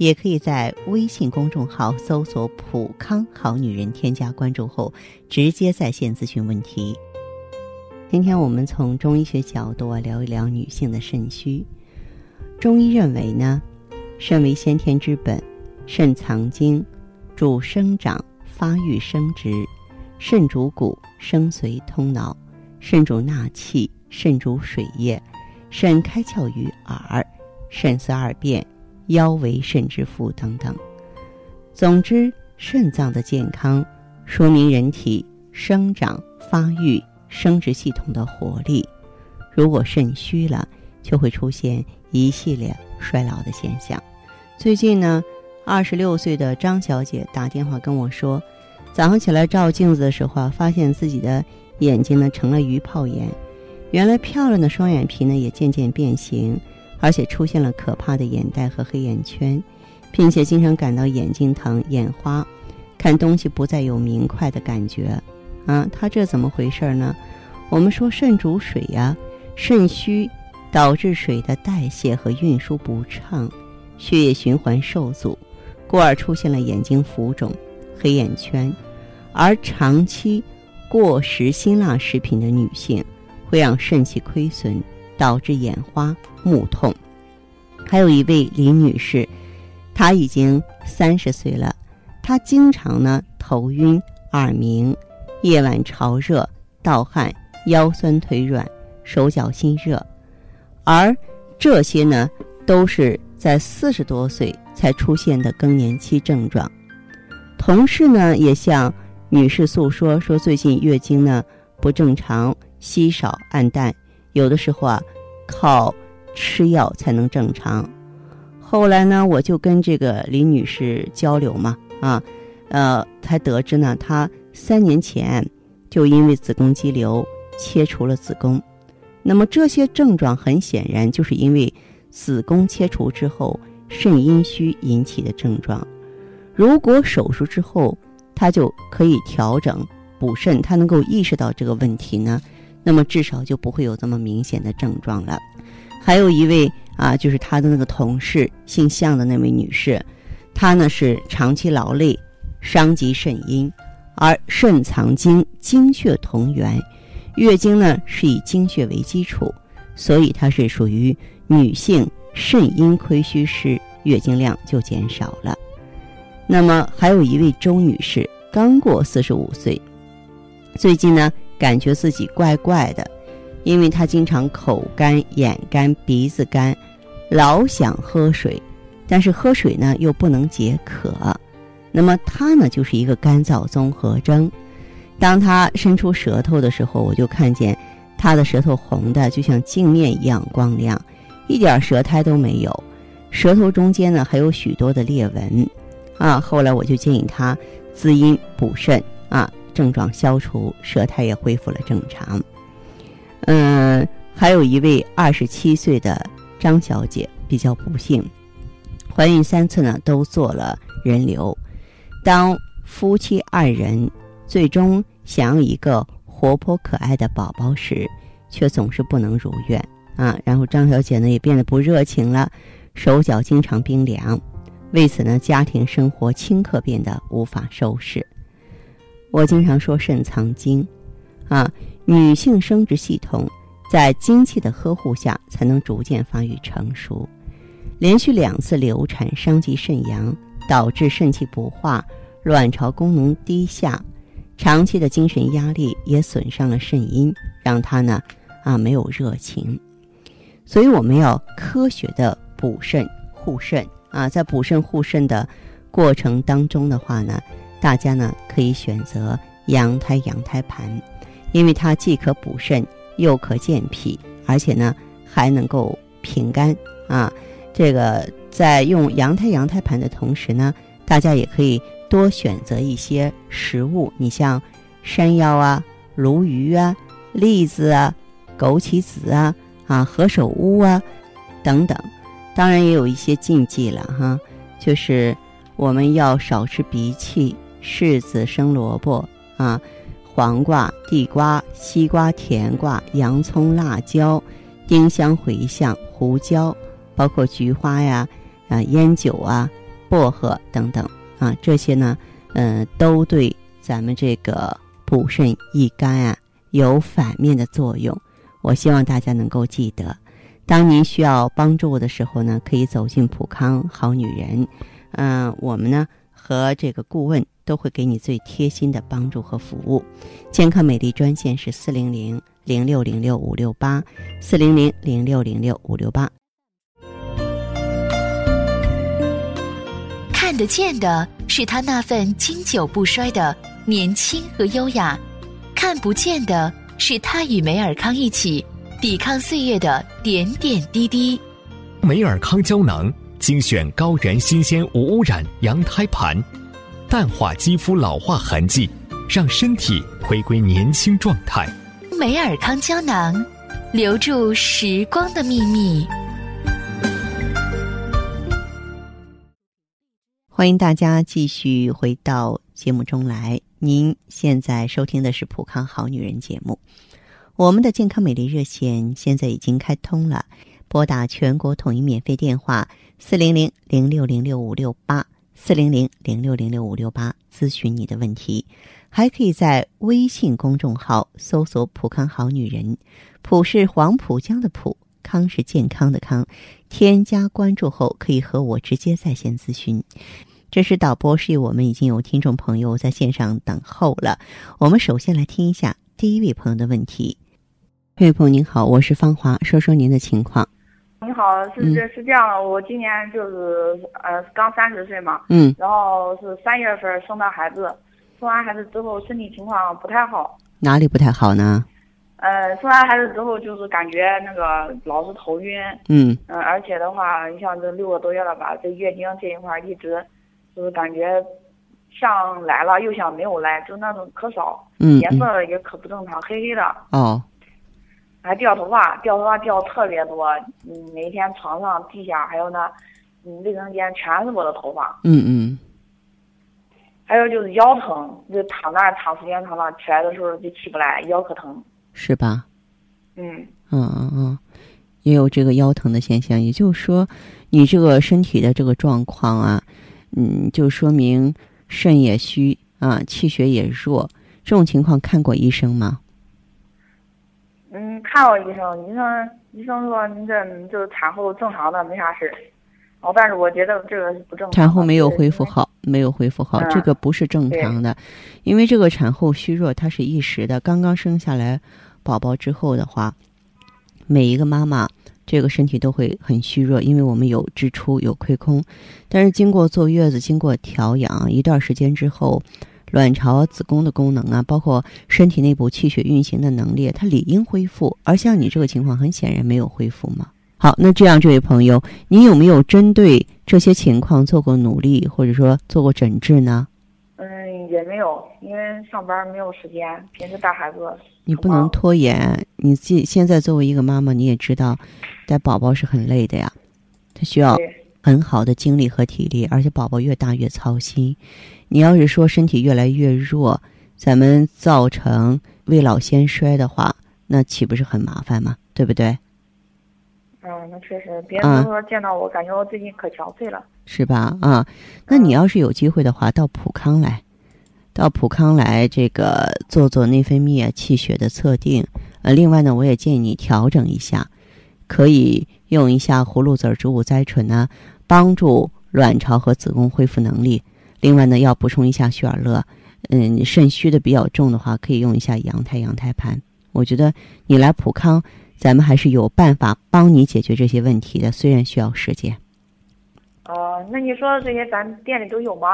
也可以在微信公众号搜索“普康好女人”，添加关注后直接在线咨询问题。今天我们从中医学角度聊一聊女性的肾虚。中医认为呢，肾为先天之本，肾藏精，主生长、发育、生殖；肾主骨，生髓、通脑；肾主纳气，肾主水液；肾开窍于耳，肾司二便，腰为肾之腹等等。总之，肾脏的健康说明人体生长、发育。生殖系统的活力，如果肾虚了，就会出现一系列衰老的现象。最近呢，二十六岁的张小姐打电话跟我说，早上起来照镜子的时候啊，发现自己的眼睛呢成了鱼泡眼，原来漂亮的双眼皮呢也渐渐变形，而且出现了可怕的眼袋和黑眼圈，并且经常感到眼睛疼、眼花，看东西不再有明快的感觉。啊，他这怎么回事呢？我们说肾主水呀，肾虚导致水的代谢和运输不畅，血液循环受阻，故而出现了眼睛浮肿、黑眼圈。而长期过食辛辣食品的女性，会让肾气亏损，导致眼花、目痛。还有一位李女士，她已经三十岁了，她经常呢头晕、耳鸣。夜晚潮热、盗汗、腰酸腿软、手脚心热，而这些呢，都是在四十多岁才出现的更年期症状。同事呢也向女士诉说，说最近月经呢不正常、稀少、暗淡，有的时候啊靠吃药才能正常。后来呢，我就跟这个李女士交流嘛，啊，呃，才得知呢，她。三年前，就因为子宫肌瘤切除了子宫，那么这些症状很显然就是因为子宫切除之后肾阴虚引起的症状。如果手术之后她就可以调整补肾，她能够意识到这个问题呢，那么至少就不会有这么明显的症状了。还有一位啊，就是他的那个同事姓向的那位女士，她呢是长期劳累，伤及肾阴。而肾藏精，精血同源，月经呢是以精血为基础，所以它是属于女性肾阴亏虚时，月经量就减少了。那么还有一位周女士，刚过四十五岁，最近呢感觉自己怪怪的，因为他经常口干、眼干、鼻子干，老想喝水，但是喝水呢又不能解渴。那么它呢，就是一个干燥综合征。当他伸出舌头的时候，我就看见他的舌头红的，就像镜面一样光亮，一点舌苔都没有。舌头中间呢，还有许多的裂纹。啊，后来我就建议他滋阴补肾，啊，症状消除，舌苔也恢复了正常。嗯，还有一位二十七岁的张小姐比较不幸，怀孕三次呢，都做了人流。当夫妻二人最终想要一个活泼可爱的宝宝时，却总是不能如愿啊！然后张小姐呢也变得不热情了，手脚经常冰凉，为此呢家庭生活顷刻变得无法收拾。我经常说肾藏精，啊，女性生殖系统在精气的呵护下才能逐渐发育成熟。连续两次流产伤及肾阳。导致肾气不化，卵巢功能低下，长期的精神压力也损伤了肾阴，让她呢啊没有热情。所以我们要科学的补肾护肾啊，在补肾护肾的过程当中的话呢，大家呢可以选择羊胎羊胎盘，因为它既可补肾又可健脾，而且呢还能够平肝啊。这个在用羊胎羊胎盘的同时呢，大家也可以多选择一些食物，你像山药啊、鲈鱼啊、栗子啊、枸杞子啊、啊何首乌啊等等。当然也有一些禁忌了哈，就是我们要少吃鼻涕、柿子、生萝卜啊、黄瓜、地瓜、西瓜、甜瓜、洋葱、辣椒、丁香、茴香、胡椒，包括菊花呀、啊烟酒啊、薄荷等等啊，这些呢，嗯，都对咱们这个补肾益肝啊有反面的作用。我希望大家能够记得。当您需要帮助的时候呢，可以走进普康好女人，嗯，我们呢和这个顾问都会给你最贴心的帮助和服务。健康美丽专线是四零零零六零六五六八，四零零零六零六五六八。看得见的是他那份经久不衰的年轻和优雅，看不见的是他与梅尔康一起。抵抗岁月的点点滴滴，梅尔康胶囊精选高原新鲜无污染羊胎盘，淡化肌肤老化痕迹，让身体回归年轻状态。美尔康胶囊，留住时光的秘密。欢迎大家继续回到节目中来，您现在收听的是普康好女人节目。我们的健康美丽热线现在已经开通了，拨打全国统一免费电话四零零零六零六五六八四零零零六零六五六八咨询你的问题，还可以在微信公众号搜索“浦康好女人”，浦是黄浦江的浦，康是健康的康，添加关注后可以和我直接在线咨询。这是导播示意我们已经有听众朋友在线上等候了，我们首先来听一下第一位朋友的问题。这位朋友您好，我是芳华，说说您的情况。你好，是这是这样的，我今年就是呃刚三十岁嘛，嗯，然后是三月份生的孩子，生完孩子之后身体情况不太好。哪里不太好呢？呃，生完孩子之后就是感觉那个老是头晕，嗯，嗯，而且的话，你像这六个多月了吧，这月经这一块一直就是感觉像来了又像没有来，就那种可少，嗯，颜色也可不正常，黑黑的。哦。还掉头发，掉头发掉特别多。嗯，每天床上、地下还有那，嗯，卫生间全是我的头发。嗯嗯。还有就是腰疼，就躺那躺时间长了，起来的时候就起不来，腰可疼。是吧？嗯。嗯嗯嗯，也有这个腰疼的现象，也就是说，你这个身体的这个状况啊，嗯，就说明肾也虚啊，气血也弱。这种情况看过医生吗？嗯，看过医生，医生医生说你这就是产后正常的，没啥事儿。哦，但是我觉得这个是不正常。产后没有恢复好，没有恢复好，这个不是正常的，因为这个产后虚弱它是一时的。刚刚生下来宝宝之后的话，每一个妈妈这个身体都会很虚弱，因为我们有支出有亏空，但是经过坐月子，经过调养一段时间之后。卵巢、子宫的功能啊，包括身体内部气血运行的能力，它理应恢复。而像你这个情况，很显然没有恢复嘛。好，那这样，这位朋友，你有没有针对这些情况做过努力，或者说做过诊治呢？嗯，也没有，因为上班没有时间，平时带孩子。你不能拖延。你现现在作为一个妈妈，你也知道，带宝宝是很累的呀，他需要很好的精力和体力，而且宝宝越大越操心。你要是说身体越来越弱，咱们造成未老先衰的话，那岂不是很麻烦吗？对不对？嗯，那确实，别人都说见到我，感觉我最近可憔悴了，是吧？啊，那你要是有机会的话，到普康来，到普康来，这个做做内分泌啊、气血的测定。呃，另外呢，我也建议你调整一下，可以用一下葫芦籽植物甾醇呢，帮助卵巢和子宫恢复能力。另外呢，要补充一下血尔乐，嗯，肾虚的比较重的话，可以用一下羊胎羊胎盘。我觉得你来普康，咱们还是有办法帮你解决这些问题的，虽然需要时间。哦，那你说的这些咱们店里都有吗？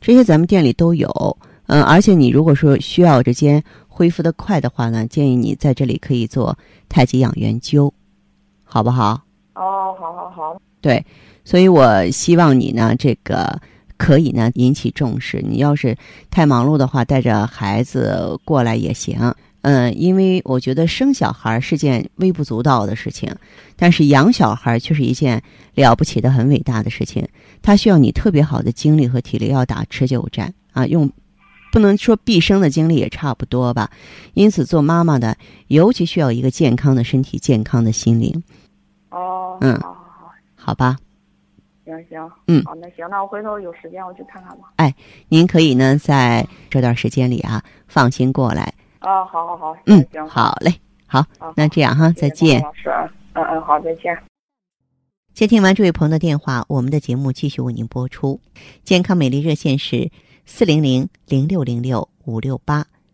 这些咱们店里都有，嗯，而且你如果说需要这些恢复的快的话呢，建议你在这里可以做太极养元灸，好不好？哦，好好好。对，所以我希望你呢，这个。可以呢引起重视。你要是太忙碌的话，带着孩子过来也行。嗯，因为我觉得生小孩是件微不足道的事情，但是养小孩却是一件了不起的、很伟大的事情。它需要你特别好的精力和体力，要打持久战啊，用不能说毕生的精力也差不多吧。因此，做妈妈的尤其需要一个健康的身体、健康的心灵。哦，嗯好好好，好吧，行行，嗯好，那行，那我回头有时间我去看看吧。哎您可以呢在这段时间里啊放心过来。啊，好好好，嗯行，好嘞，好，好，那这样哈，再见。老师，嗯嗯，好，再见。接听完这位朋友的电话，我们的节目继续为您播出。健康美丽热线是四零零零六零六五六八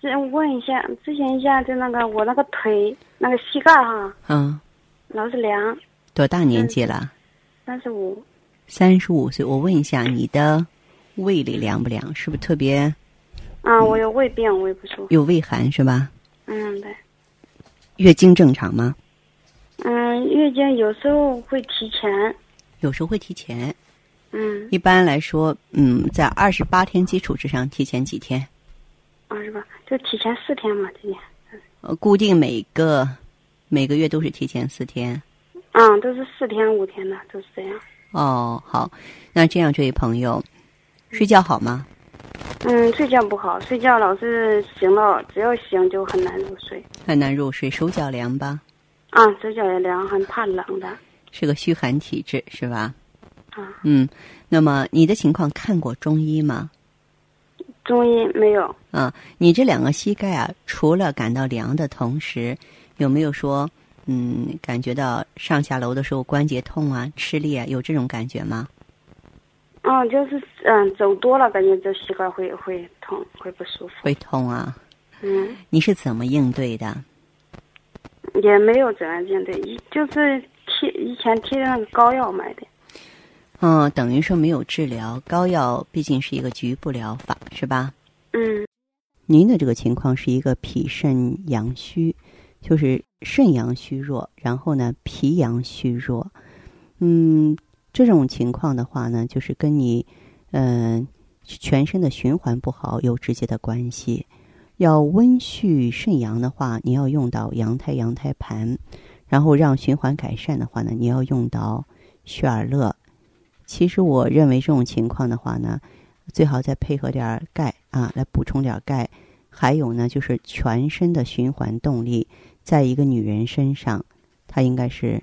先问一下，咨询一下，就那个我那个腿那个膝盖哈，嗯，老是凉，多大年纪了？三十五，三十五岁。我问一下，你的胃里凉不凉？是不是特别啊，我有胃病，胃不舒服，有胃寒是吧？嗯，对，月经正常吗？嗯，月经有时候会提前，有时候会提前。嗯，一般来说，嗯，在二十八天基础之上提前几天？啊是吧？就提前四天嘛，提前，呃，固定每个每个月都是提前四天。嗯，都是四天五天的，都是这样，哦，好，那这样，这位朋友，睡觉好吗？嗯，睡觉不好，睡觉老是醒到，只要醒就很难入睡，很难入睡，手脚凉吧？啊，手脚也凉，很怕冷的，是个虚寒体质是吧？啊，嗯，那么你的情况看过中医吗？中医没有。啊，你这两个膝盖啊，除了感到凉的同时，有没有说，嗯，感觉到上下楼的时候关节痛啊、吃力啊，有这种感觉吗？嗯，就是嗯，走多了感觉这膝盖会会痛，会不舒服。会痛啊？嗯，你是怎么应对的？也没有怎样应对，一就是贴以前贴的那个膏药买的。嗯，等于说没有治疗，膏药毕竟是一个局部疗法，是吧？嗯您的这个情况是一个脾肾阳虚，就是肾阳虚弱，然后呢脾阳虚弱。嗯，这种情况的话呢，就是跟你嗯、呃全身的循环不好有直接的关系。要温煦肾阳的话，你要用到羊胎羊胎盘，然后让循环改善的话呢，你要用到血尔乐。其实我认为这种情况的话呢，最好再配合点钙啊，来补充点钙。还有呢，就是全身的循环动力，在一个女人身上，她应该是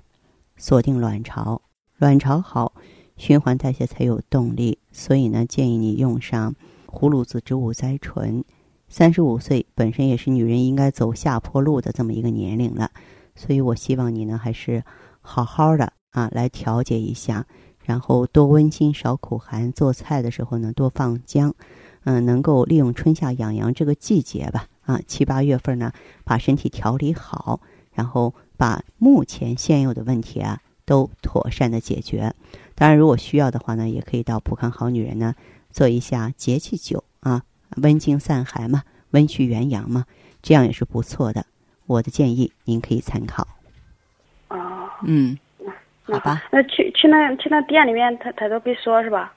锁定卵巢，卵巢好，循环代谢才有动力。所以呢，建议你用上葫芦籽植物甾醇。三十五岁本身也是女人应该走下坡路的这么一个年龄了，所以我希望你呢，还是好好的啊，来调节一下。然后多温馨少苦寒，做菜的时候呢多放姜，嗯、能够利用春夏养阳这个季节吧，啊七八月份呢把身体调理好，然后把目前现有的问题啊都妥善的解决。当然，如果需要的话呢，也可以到普康好女人呢做一下节气灸啊，温经散寒嘛，温煦元阳嘛，这样也是不错的。我的建议您可以参考。哦，嗯，那好吧。那去去那去那店里面，他他都没说是吧？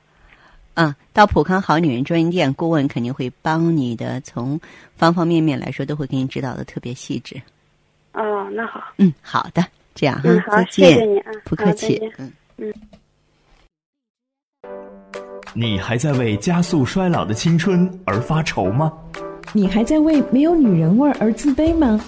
嗯，到普康好女人专营店，顾问肯定会帮你的，从方方面面来说都会给你指导的特别细致。哦，那好，嗯，好的，这样哈，嗯，好再，谢谢，你啊，不客气嗯。嗯。你还在为加速衰老的青春而发愁吗？你还在为没有女人味儿而自卑吗？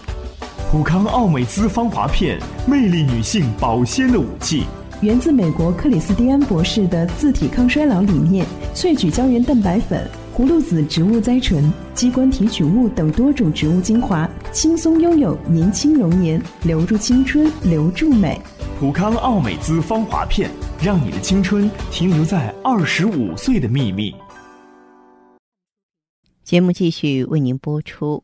普康奥美姿芳华片，魅力女性保鲜的武器。源自美国克里斯蒂安博士的自体抗衰老理念，萃取胶原蛋白粉、葫芦籽植物甾醇、鸡冠提取物等多种植物精华，轻松拥有年轻容颜，留住青春，留住美。普康奥美姿芳华片，让你的青春停留在二十五岁的秘密。节目继续为您播出。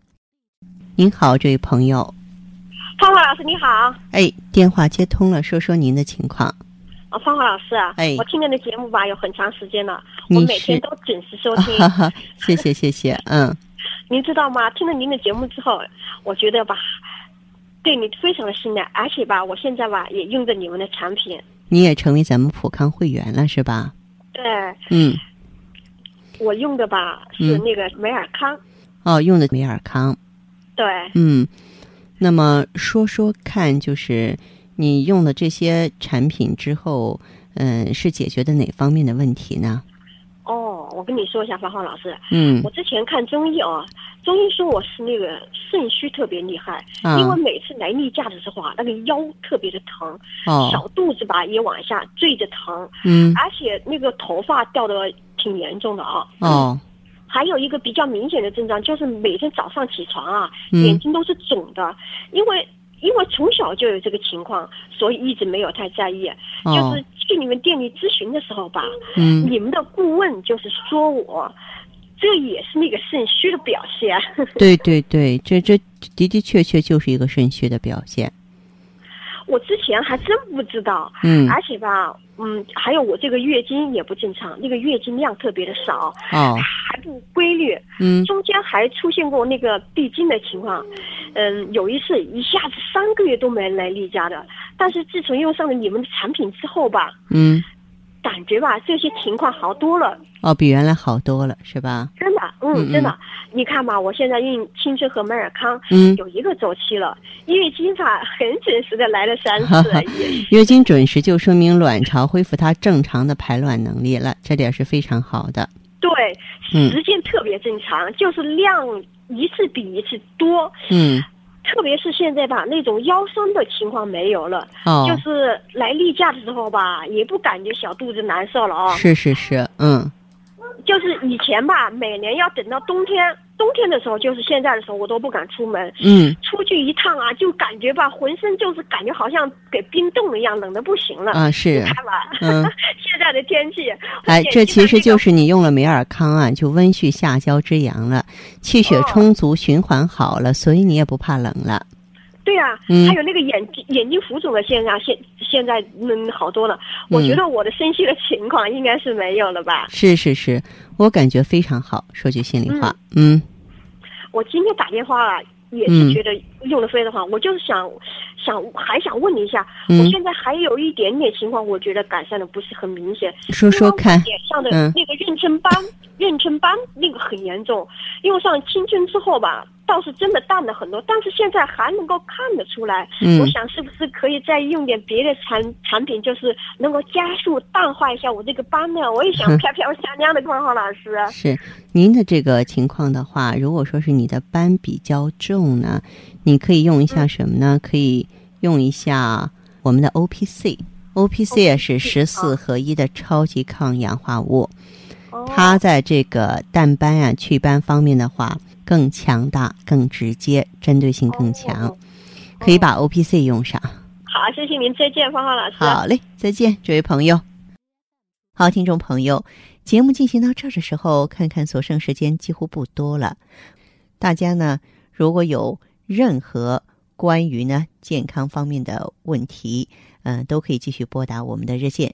您好，这位朋友。芳华老师你好。哎，电话接通了，说说您的情况。啊，芳华老师啊，哎，我听您的节目吧有很长时间了，我每天都准时收听。谢谢 谢谢，嗯。您知道吗？听了您的节目之后，我觉得吧，对你非常的信赖，而且吧，我现在吧也用着你们的产品。你也成为咱们普康会员了是吧？对。嗯。我用的吧是那个美尔康。哦，用的美尔康。对。嗯，那么说说看，就是你用了这些产品之后，嗯，是解决的哪方面的问题呢？哦，我跟你说一下，芳芳老师。嗯。我之前看中医哦，中医说我是那个肾虚特别厉害，因为每次来例假的时候啊，那个腰特别的疼，哦，小肚子吧也往下坠着疼，嗯，而且那个头发掉的挺严重的啊。哦。还有一个比较明显的症状，就是每天早上起床啊，眼睛都是肿的。因为因为从小就有这个情况，所以一直没有太在意。就是去你们店里咨询的时候吧，嗯，你们的顾问就是说我，这也是那个肾虚的表现。对对对，这这的的确确就是一个肾虚的表现。我之前还真不知道，嗯，而且吧，嗯，还有我这个月经也不正常，那个月经量特别的少，哦，还不规律，嗯，中间还出现过那个闭经的情况，嗯，有一次一下子三个月都没来例假的，但是自从用上了你们的产品之后吧，嗯，感觉吧这些情况好多了，哦，比原来好多了，是吧？真的，嗯，真的，你看吧，我现在用青春和美尔康，嗯，有一个周期了，月经吧很准时的来了三次，月经准时就说明卵巢恢复它正常的排卵能力了，这点是非常好的。对，时间特别正常，就是量一次比一次多。嗯，特别是现在吧，那种腰酸的情况没有了。哦，就是来例假的时候吧，也不感觉小肚子难受了啊。是是是，嗯。就是以前吧，每年要等到冬天，冬天的时候，就是现在的时候，我都不敢出门。嗯。出去一趟啊，就感觉吧，浑身就是感觉好像给冰冻了一样，冷的不行了。啊，是。看吧，嗯。现在的天气。哎，这其实就是你用了美尔康啊，就温煦下焦之阳了，气血充足，循环好了，所以你也不怕冷了。对啊，嗯，还有那个眼睛眼睛浮肿的现象，现现在嗯好多了。我觉得我的身体的情况应该是没有了吧？是是是，我感觉非常好。说句心里话，嗯，我今天打电话也是觉得用的非常好。我就是想想还想问你一下，我现在还有一点点情况，我觉得改善的不是很明显。说说看，脸上的那个妊娠斑，妊娠斑那个很严重。用上青春之后吧。倒是真的淡了很多，但是现在还能够看得出来。嗯，我想是不是可以再用点别的产产品，就是能够加速淡化一下我这个斑呢？我也想漂漂亮亮的，光浩老师。是您的这个情况的话，如果说是你的斑比较重呢，你可以用一下什么呢？可以用一下我们的 O P C，O P C 也是十四合一的超级抗氧化物，它在这个淡斑啊、祛斑方面的话。更强大、更直接、针对性更强，可以把 O P C 用上。好，谢谢您，再见，芳芳老师。好嘞，再见，这位朋友。好，听众朋友，节目进行到这儿的时候，看看所剩时间几乎不多了。大家呢，如果有任何关于呢健康方面的问题，嗯，都可以继续拨打我们的热线。